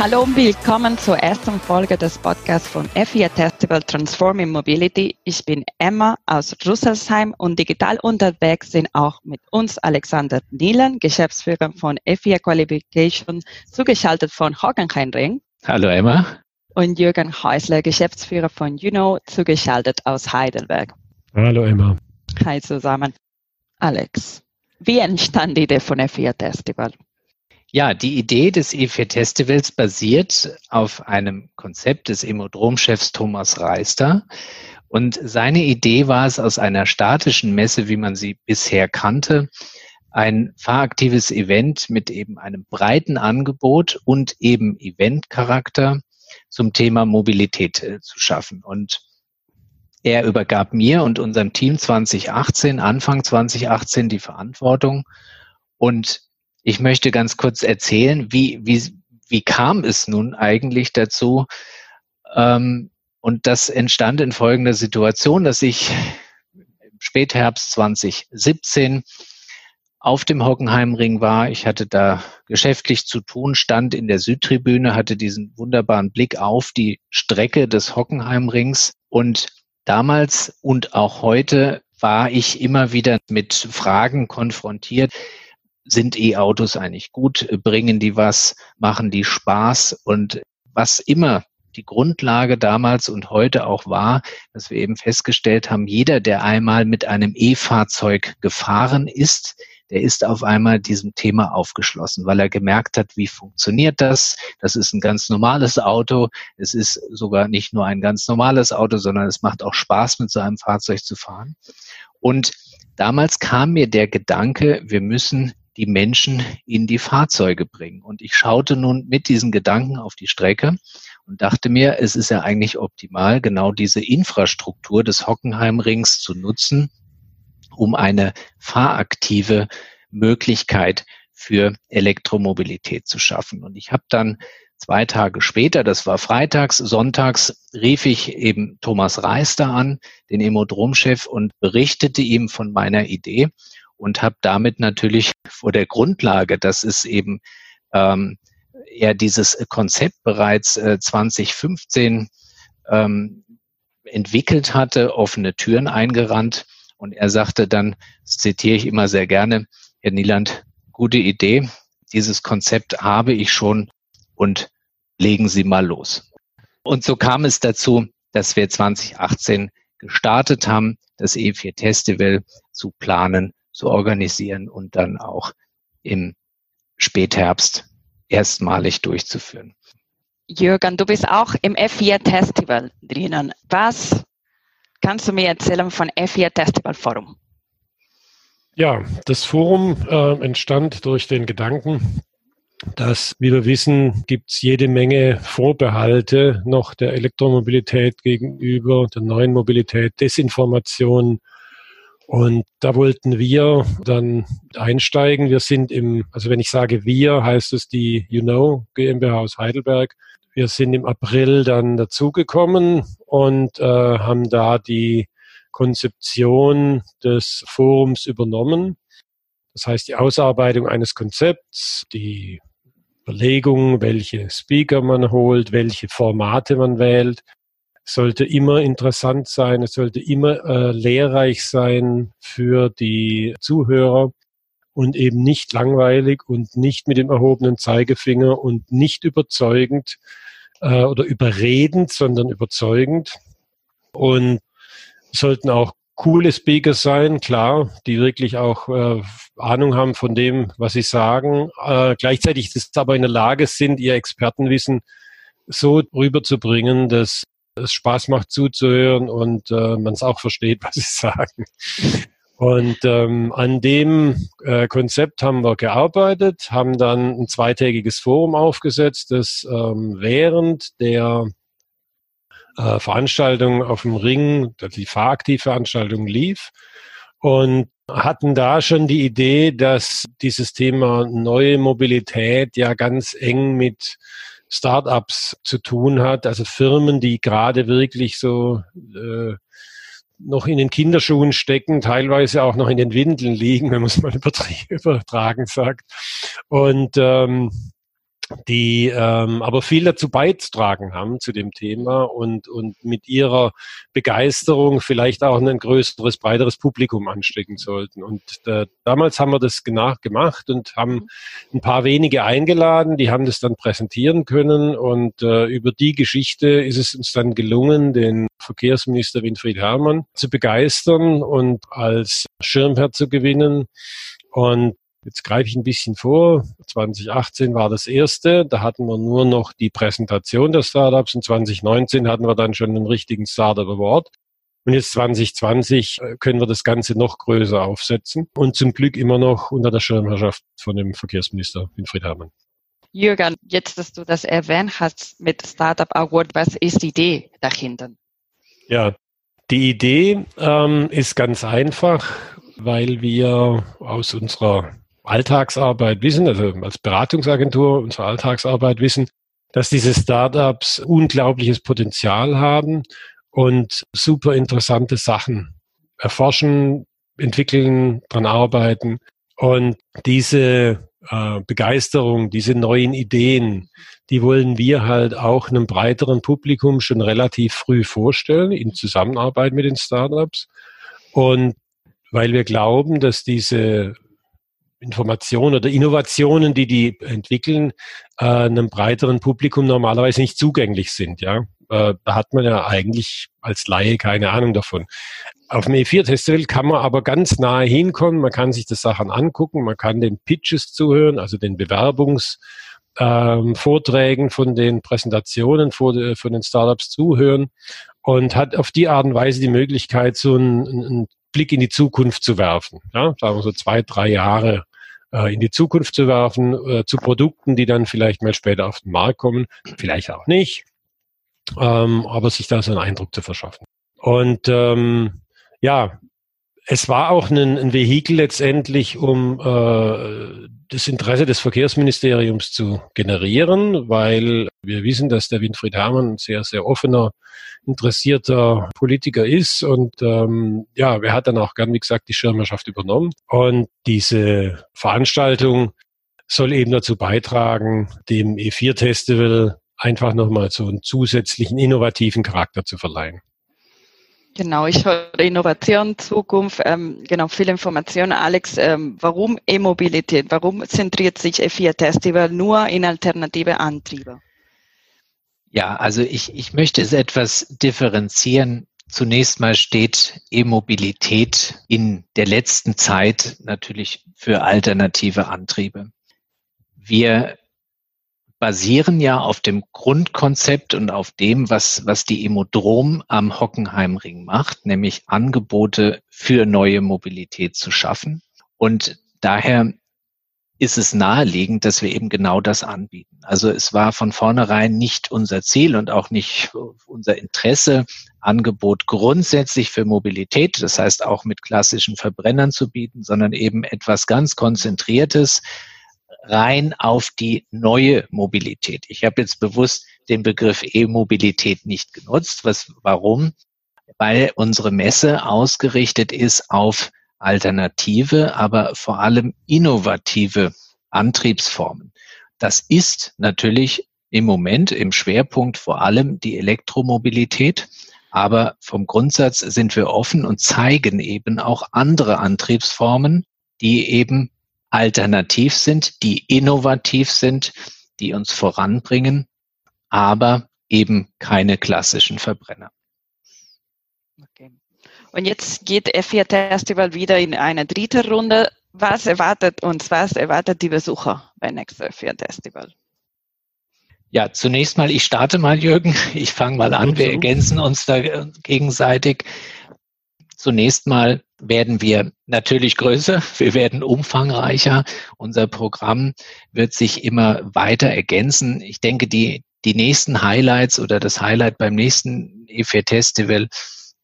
Hallo und willkommen zur ersten Folge des Podcasts von FIA Festival Transforming Mobility. Ich bin Emma aus Rüsselsheim und digital unterwegs sind auch mit uns Alexander Nielen, Geschäftsführer von FIA Qualification, zugeschaltet von Hockenheimring. Hallo Emma. Und Jürgen Häusler, Geschäftsführer von UNO, zugeschaltet aus Heidelberg. Hallo Emma. Hi zusammen. Alex, wie entstand die Idee von FIA Festival? Ja, die Idee des E4 Festivals basiert auf einem Konzept des Emodromchefs Thomas Reister. Und seine Idee war es, aus einer statischen Messe, wie man sie bisher kannte, ein fahraktives Event mit eben einem breiten Angebot und eben Eventcharakter zum Thema Mobilität äh, zu schaffen. Und er übergab mir und unserem Team 2018, Anfang 2018 die Verantwortung. Und ich möchte ganz kurz erzählen, wie, wie, wie kam es nun eigentlich dazu? Ähm, und das entstand in folgender Situation, dass ich im Spätherbst 2017 auf dem Hockenheimring war. Ich hatte da geschäftlich zu tun, stand in der Südtribüne, hatte diesen wunderbaren Blick auf die Strecke des Hockenheimrings und damals und auch heute war ich immer wieder mit Fragen konfrontiert sind E-Autos eigentlich gut? Bringen die was? Machen die Spaß? Und was immer die Grundlage damals und heute auch war, dass wir eben festgestellt haben, jeder, der einmal mit einem E-Fahrzeug gefahren ist, der ist auf einmal diesem Thema aufgeschlossen, weil er gemerkt hat, wie funktioniert das? Das ist ein ganz normales Auto. Es ist sogar nicht nur ein ganz normales Auto, sondern es macht auch Spaß, mit so einem Fahrzeug zu fahren. Und damals kam mir der Gedanke, wir müssen die Menschen in die Fahrzeuge bringen. Und ich schaute nun mit diesen Gedanken auf die Strecke und dachte mir, es ist ja eigentlich optimal, genau diese Infrastruktur des Hockenheimrings zu nutzen, um eine fahraktive Möglichkeit für Elektromobilität zu schaffen. Und ich habe dann zwei Tage später, das war freitags, sonntags, rief ich eben Thomas Reister an, den Emodromchef, und berichtete ihm von meiner Idee und habe damit natürlich vor der Grundlage, dass es eben ähm, er dieses Konzept bereits äh, 2015 ähm, entwickelt hatte, offene Türen eingerannt. Und er sagte dann, das zitiere ich immer sehr gerne, Herr Nieland, gute Idee, dieses Konzept habe ich schon und legen Sie mal los. Und so kam es dazu, dass wir 2018 gestartet haben, das E4 Festival zu planen zu organisieren und dann auch im Spätherbst erstmalig durchzuführen. Jürgen, du bist auch im F4 Festival drinnen. Was kannst du mir erzählen von F4 Festival Forum? Ja, das Forum äh, entstand durch den Gedanken, dass, wie wir wissen, gibt es jede Menge Vorbehalte noch der Elektromobilität gegenüber, der neuen Mobilität, Desinformation, und da wollten wir dann einsteigen. Wir sind im, also wenn ich sage wir, heißt es die You Know GmbH aus Heidelberg. Wir sind im April dann dazugekommen und äh, haben da die Konzeption des Forums übernommen. Das heißt, die Ausarbeitung eines Konzepts, die Überlegung, welche Speaker man holt, welche Formate man wählt, sollte immer interessant sein, es sollte immer äh, lehrreich sein für die Zuhörer und eben nicht langweilig und nicht mit dem erhobenen Zeigefinger und nicht überzeugend äh, oder überredend, sondern überzeugend. Und sollten auch coole Speaker sein, klar, die wirklich auch äh, Ahnung haben von dem, was sie sagen, äh, gleichzeitig das aber in der Lage sind, ihr Expertenwissen so rüberzubringen, dass es Spaß macht zuzuhören und äh, man es auch versteht, was sie sagen. Und ähm, an dem äh, Konzept haben wir gearbeitet, haben dann ein zweitägiges Forum aufgesetzt, das ähm, während der äh, Veranstaltung auf dem Ring, die Fahraktivveranstaltung lief und hatten da schon die Idee, dass dieses Thema neue Mobilität ja ganz eng mit Startups zu tun hat, also Firmen, die gerade wirklich so äh, noch in den Kinderschuhen stecken, teilweise auch noch in den Windeln liegen, wenn man es mal übertragen sagt. Und ähm, die ähm, aber viel dazu beizutragen haben zu dem Thema und, und mit ihrer Begeisterung vielleicht auch ein größeres, breiteres Publikum anstecken sollten. Und äh, damals haben wir das gemacht und haben ein paar wenige eingeladen, die haben das dann präsentieren können und äh, über die Geschichte ist es uns dann gelungen, den Verkehrsminister Winfried Herrmann zu begeistern und als Schirmherr zu gewinnen. Und Jetzt greife ich ein bisschen vor. 2018 war das erste. Da hatten wir nur noch die Präsentation der Startups und 2019 hatten wir dann schon einen richtigen Startup Award. Und jetzt 2020 äh, können wir das Ganze noch größer aufsetzen und zum Glück immer noch unter der Schirmherrschaft von dem Verkehrsminister Winfried Herrmann. Jürgen, jetzt, dass du das erwähnt hast mit Startup Award, was ist die Idee dahinter? Ja, die Idee ähm, ist ganz einfach, weil wir aus unserer Alltagsarbeit wissen, also als Beratungsagentur unsere Alltagsarbeit wissen, dass diese Startups unglaubliches Potenzial haben und super interessante Sachen erforschen, entwickeln, dran arbeiten. Und diese äh, Begeisterung, diese neuen Ideen, die wollen wir halt auch einem breiteren Publikum schon relativ früh vorstellen, in Zusammenarbeit mit den Startups. Und weil wir glauben, dass diese Informationen oder Innovationen, die die entwickeln, äh, einem breiteren Publikum normalerweise nicht zugänglich sind. Ja, äh, da hat man ja eigentlich als Laie keine Ahnung davon. Auf dem E4-Festival kann man aber ganz nahe hinkommen. Man kann sich das Sachen angucken, man kann den Pitches zuhören, also den Bewerbungsvorträgen ähm, von den Präsentationen von, von den Startups zuhören und hat auf die Art und Weise die Möglichkeit, so einen, einen Blick in die Zukunft zu werfen. Ja, sagen wir so zwei, drei Jahre äh, in die Zukunft zu werfen, äh, zu Produkten, die dann vielleicht mal später auf den Markt kommen, vielleicht auch nicht, ähm, aber sich da so einen Eindruck zu verschaffen. Und ähm, ja, es war auch ein, ein Vehikel letztendlich, um äh, das Interesse des Verkehrsministeriums zu generieren, weil wir wissen, dass der Winfried Herrmann ein sehr, sehr offener, interessierter Politiker ist. Und ähm, ja, wer hat dann auch gern, wie gesagt, die Schirmherrschaft übernommen. Und diese Veranstaltung soll eben dazu beitragen, dem E4-Festival einfach nochmal so einen zusätzlichen innovativen Charakter zu verleihen. Genau, ich höre Innovation, Zukunft, ähm, genau, viele Informationen. Alex, ähm, warum E-Mobilität? Warum zentriert sich E4 Festival nur in alternative Antriebe? Ja, also ich, ich möchte es etwas differenzieren. Zunächst mal steht E-Mobilität in der letzten Zeit natürlich für alternative Antriebe. Wir basieren ja auf dem Grundkonzept und auf dem, was, was die Emodrom am Hockenheimring macht, nämlich Angebote für neue Mobilität zu schaffen. Und daher ist es naheliegend, dass wir eben genau das anbieten. Also es war von vornherein nicht unser Ziel und auch nicht unser Interesse, Angebot grundsätzlich für Mobilität, das heißt auch mit klassischen Verbrennern zu bieten, sondern eben etwas ganz Konzentriertes, rein auf die neue Mobilität. Ich habe jetzt bewusst den Begriff E-Mobilität nicht genutzt. Was, warum? Weil unsere Messe ausgerichtet ist auf alternative, aber vor allem innovative Antriebsformen. Das ist natürlich im Moment im Schwerpunkt vor allem die Elektromobilität. Aber vom Grundsatz sind wir offen und zeigen eben auch andere Antriebsformen, die eben alternativ sind, die innovativ sind, die uns voranbringen, aber eben keine klassischen Verbrenner. Okay. Und jetzt geht F4 Festival wieder in eine dritte Runde. Was erwartet uns, was erwartet die Besucher beim nächsten F4 Festival? Ja, zunächst mal, ich starte mal, Jürgen. Ich fange mal an. Wir ergänzen uns da gegenseitig. Zunächst mal werden wir natürlich größer, wir werden umfangreicher. Unser Programm wird sich immer weiter ergänzen. Ich denke, die, die nächsten Highlights oder das Highlight beim nächsten E4 Festival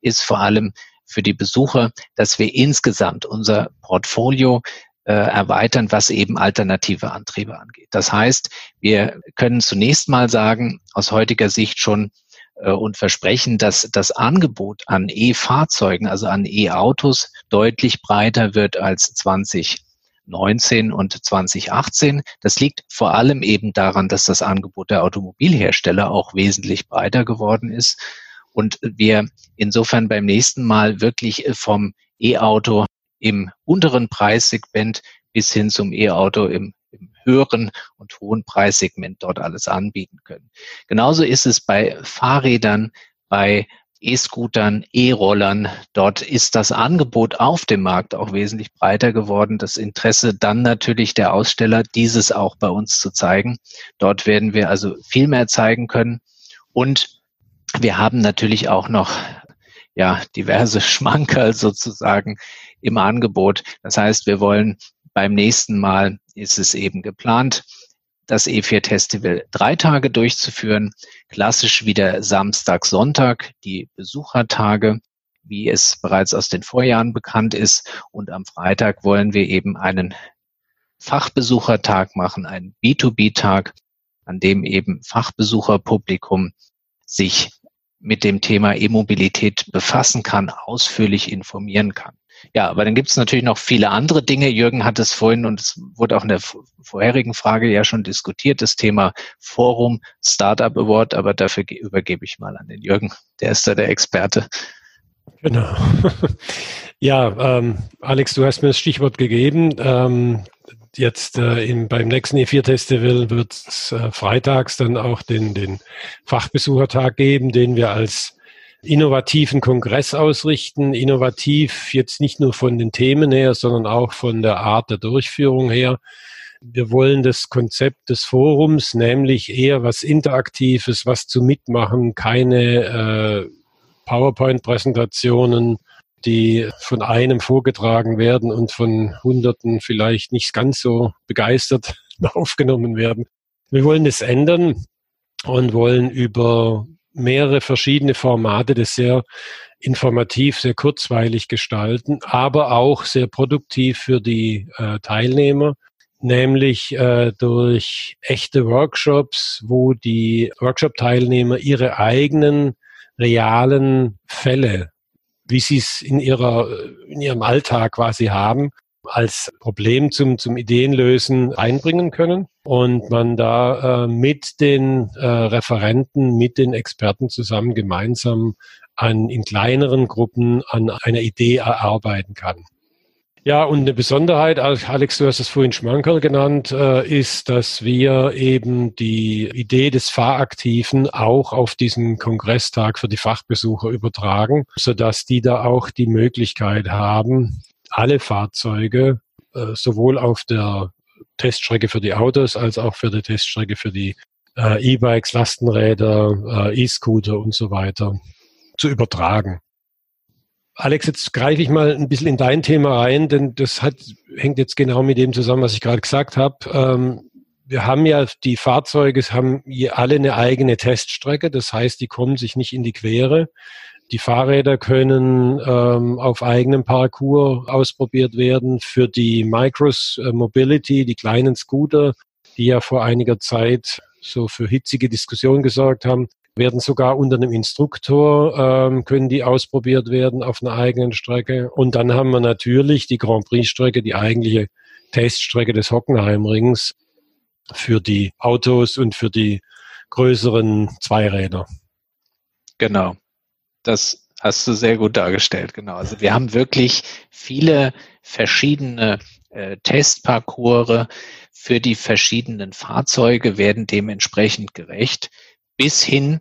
ist vor allem für die Besucher, dass wir insgesamt unser Portfolio äh, erweitern, was eben alternative Antriebe angeht. Das heißt, wir können zunächst mal sagen, aus heutiger Sicht schon, und versprechen, dass das Angebot an E-Fahrzeugen, also an E-Autos, deutlich breiter wird als 20 2019 und 2018. Das liegt vor allem eben daran, dass das Angebot der Automobilhersteller auch wesentlich breiter geworden ist und wir insofern beim nächsten Mal wirklich vom E-Auto im unteren Preissegment bis hin zum E-Auto im höheren und hohen Preissegment dort alles anbieten können. Genauso ist es bei Fahrrädern, bei E-Scootern, E-Rollern. Dort ist das Angebot auf dem Markt auch wesentlich breiter geworden. Das Interesse dann natürlich der Aussteller, dieses auch bei uns zu zeigen. Dort werden wir also viel mehr zeigen können. Und wir haben natürlich auch noch ja, diverse Schmankerl sozusagen im Angebot. Das heißt, wir wollen beim nächsten Mal ist es eben geplant, das E4 Festival drei Tage durchzuführen. Klassisch wieder Samstag, Sonntag, die Besuchertage, wie es bereits aus den Vorjahren bekannt ist. Und am Freitag wollen wir eben einen Fachbesuchertag machen, einen B2B-Tag, an dem eben Fachbesucherpublikum sich mit dem Thema E-Mobilität befassen kann, ausführlich informieren kann. Ja, aber dann gibt es natürlich noch viele andere Dinge. Jürgen hat es vorhin und es wurde auch in der vorherigen Frage ja schon diskutiert, das Thema Forum Startup Award, aber dafür übergebe ich mal an den Jürgen. Der ist da der Experte. Genau. ja, ähm, Alex, du hast mir das Stichwort gegeben. Ähm, jetzt äh, in, beim nächsten E4-Festival wird es äh, freitags dann auch den, den Fachbesuchertag geben, den wir als innovativen Kongress ausrichten. Innovativ jetzt nicht nur von den Themen her, sondern auch von der Art der Durchführung her. Wir wollen das Konzept des Forums, nämlich eher was Interaktives, was zu mitmachen, keine äh, PowerPoint-Präsentationen, die von einem vorgetragen werden und von Hunderten vielleicht nicht ganz so begeistert aufgenommen werden. Wir wollen das ändern und wollen über mehrere verschiedene Formate das sehr informativ, sehr kurzweilig gestalten, aber auch sehr produktiv für die äh, Teilnehmer, nämlich äh, durch echte Workshops, wo die Workshop-Teilnehmer ihre eigenen realen Fälle, wie sie es in ihrer in ihrem Alltag quasi haben, als Problem zum, zum Ideenlösen einbringen können und man da äh, mit den äh, Referenten, mit den Experten zusammen gemeinsam an, in kleineren Gruppen an einer Idee erarbeiten kann. Ja, und eine Besonderheit, Alex, du hast es vorhin Schmankerl genannt, äh, ist, dass wir eben die Idee des Fahraktiven auch auf diesen Kongresstag für die Fachbesucher übertragen, sodass die da auch die Möglichkeit haben, alle Fahrzeuge äh, sowohl auf der Teststrecke für die Autos als auch für die Teststrecke für die äh, E-Bikes, Lastenräder, äh, E-Scooter und so weiter zu übertragen. Alex, jetzt greife ich mal ein bisschen in dein Thema rein, denn das hat, hängt jetzt genau mit dem zusammen, was ich gerade gesagt habe. Ähm, wir haben ja, die Fahrzeuge haben alle eine eigene Teststrecke, das heißt, die kommen sich nicht in die Quere. Die Fahrräder können ähm, auf eigenem Parcours ausprobiert werden. Für die Micros äh, Mobility, die kleinen Scooter, die ja vor einiger Zeit so für hitzige Diskussionen gesorgt haben, werden sogar unter einem Instruktor, ähm, können die ausprobiert werden auf einer eigenen Strecke. Und dann haben wir natürlich die Grand Prix-Strecke, die eigentliche Teststrecke des Hockenheimrings für die Autos und für die größeren Zweiräder. Genau. Das hast du sehr gut dargestellt, genau. Also wir haben wirklich viele verschiedene äh, Testparcours für die verschiedenen Fahrzeuge, werden dementsprechend gerecht. Bis hin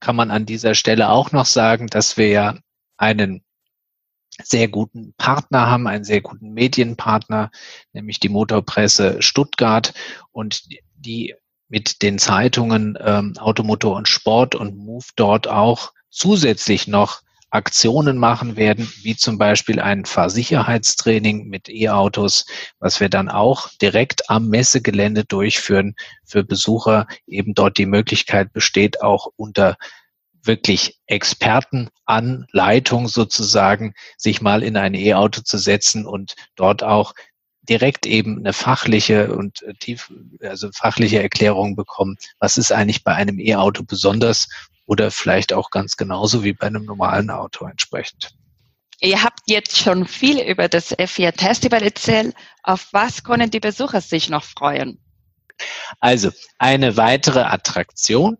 kann man an dieser Stelle auch noch sagen, dass wir ja einen sehr guten Partner haben, einen sehr guten Medienpartner, nämlich die Motorpresse Stuttgart und die mit den Zeitungen ähm, Automotor und Sport und Move dort auch zusätzlich noch Aktionen machen werden, wie zum Beispiel ein Fahrsicherheitstraining mit E-Autos, was wir dann auch direkt am Messegelände durchführen für Besucher, eben dort die Möglichkeit besteht, auch unter wirklich Expertenanleitung sozusagen, sich mal in ein E-Auto zu setzen und dort auch direkt eben eine fachliche und tief, also fachliche Erklärung bekommen. Was ist eigentlich bei einem E-Auto besonders oder vielleicht auch ganz genauso wie bei einem normalen Auto entsprechend. Ihr habt jetzt schon viel über das F4 Festival erzählt. Auf was können die Besucher sich noch freuen? Also eine weitere Attraktion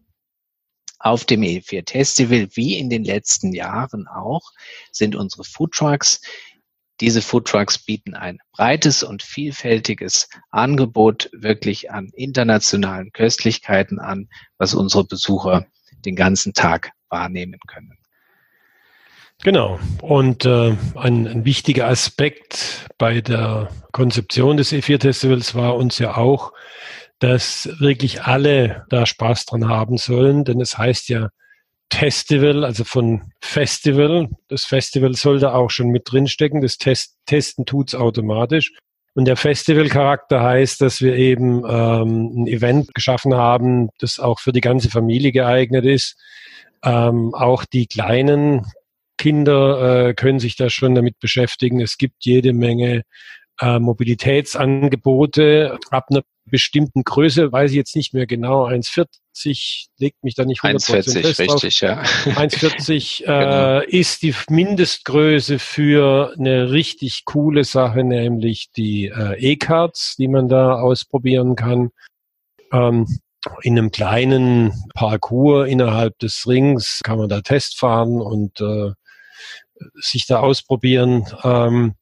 auf dem E4 Festival, wie in den letzten Jahren auch, sind unsere Food Trucks. Diese Food Trucks bieten ein breites und vielfältiges Angebot wirklich an internationalen Köstlichkeiten an, was unsere Besucher den ganzen Tag wahrnehmen können. Genau. Und äh, ein, ein, wichtiger Aspekt bei der Konzeption des E4-Festivals war uns ja auch, dass wirklich alle da Spaß dran haben sollen, denn es heißt ja Festival, also von Festival. Das Festival soll da auch schon mit drinstecken. Das Test, Testen tut's automatisch. Und der Festivalcharakter heißt, dass wir eben ähm, ein Event geschaffen haben, das auch für die ganze Familie geeignet ist. Ähm, auch die kleinen Kinder äh, können sich da schon damit beschäftigen. Es gibt jede Menge äh, Mobilitätsangebote ab einer bestimmten Größe, weiß ich jetzt nicht mehr genau, 1,40 legt mich da nicht 1,40 fest richtig, ja. 1,40 äh, genau. ist die Mindestgröße für eine richtig coole Sache, nämlich die äh, E-Cards, die man da ausprobieren kann. Ähm, in einem kleinen Parcours innerhalb des Rings kann man da Test fahren und äh, sich da ausprobieren. Ähm,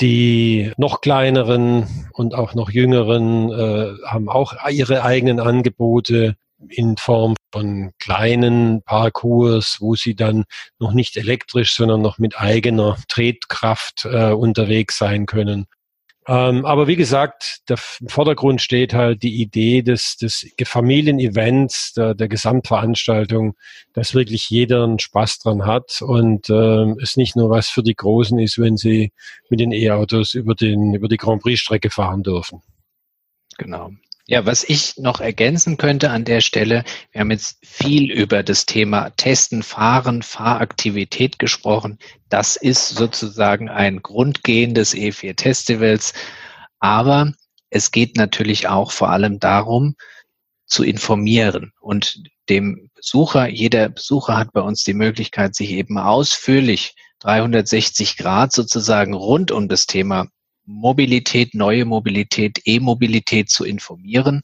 die noch kleineren und auch noch jüngeren äh, haben auch ihre eigenen Angebote in Form von kleinen Parcours, wo sie dann noch nicht elektrisch, sondern noch mit eigener Tretkraft äh, unterwegs sein können. Ähm, aber wie gesagt, der, im Vordergrund steht halt die Idee des, des Familienevents, der, der Gesamtveranstaltung, dass wirklich jeder einen Spaß dran hat und ähm, es nicht nur was für die Großen ist, wenn sie mit den E-Autos über, über die Grand Prix-Strecke fahren dürfen. Genau. Ja, was ich noch ergänzen könnte an der Stelle, wir haben jetzt viel über das Thema Testen, Fahren, Fahraktivität gesprochen. Das ist sozusagen ein Grundgehen des E4 Festivals. Aber es geht natürlich auch vor allem darum, zu informieren und dem Besucher, jeder Besucher hat bei uns die Möglichkeit, sich eben ausführlich 360 Grad sozusagen rund um das Thema Mobilität, neue Mobilität, E-Mobilität zu informieren.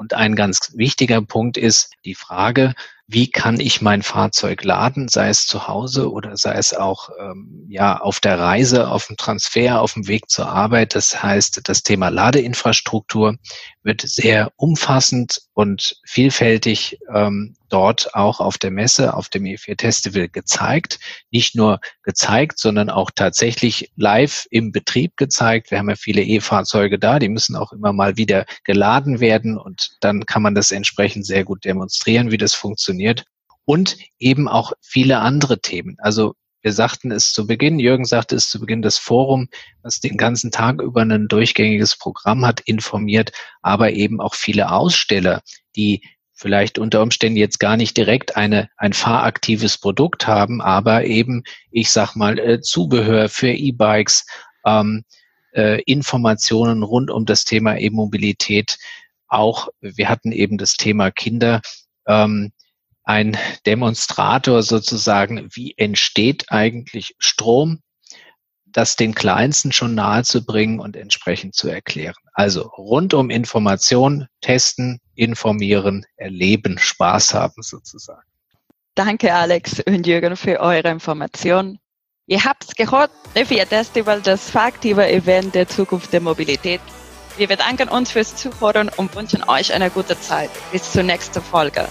Und ein ganz wichtiger Punkt ist die Frage, wie kann ich mein Fahrzeug laden, sei es zu Hause oder sei es auch ähm, ja auf der Reise, auf dem Transfer, auf dem Weg zur Arbeit. Das heißt, das Thema Ladeinfrastruktur wird sehr umfassend und vielfältig ähm, dort auch auf der Messe, auf dem E4 Festival gezeigt. Nicht nur gezeigt, sondern auch tatsächlich live im Betrieb gezeigt. Wir haben ja viele E-Fahrzeuge da, die müssen auch immer mal wieder geladen werden und dann kann man das entsprechend sehr gut demonstrieren, wie das funktioniert. Und eben auch viele andere Themen. Also wir sagten es zu Beginn, Jürgen sagte es zu Beginn, das Forum, was den ganzen Tag über ein durchgängiges Programm hat, informiert, aber eben auch viele Aussteller, die vielleicht unter Umständen jetzt gar nicht direkt eine, ein fahraktives Produkt haben, aber eben, ich sag mal, äh, Zubehör für E-Bikes, ähm, äh, Informationen rund um das Thema E-Mobilität. Auch, wir hatten eben das Thema Kinder, ähm, ein Demonstrator sozusagen, wie entsteht eigentlich Strom, das den Kleinsten schon nahe zu bringen und entsprechend zu erklären. Also rund um Information, testen, informieren, erleben, Spaß haben sozusagen. Danke Alex und Jürgen für eure Information. Ihr habt's gehört, Refia Festival, das faktive Event der Zukunft der Mobilität. Wir bedanken uns fürs Zuhören und wünschen euch eine gute Zeit. Bis zur nächsten Folge.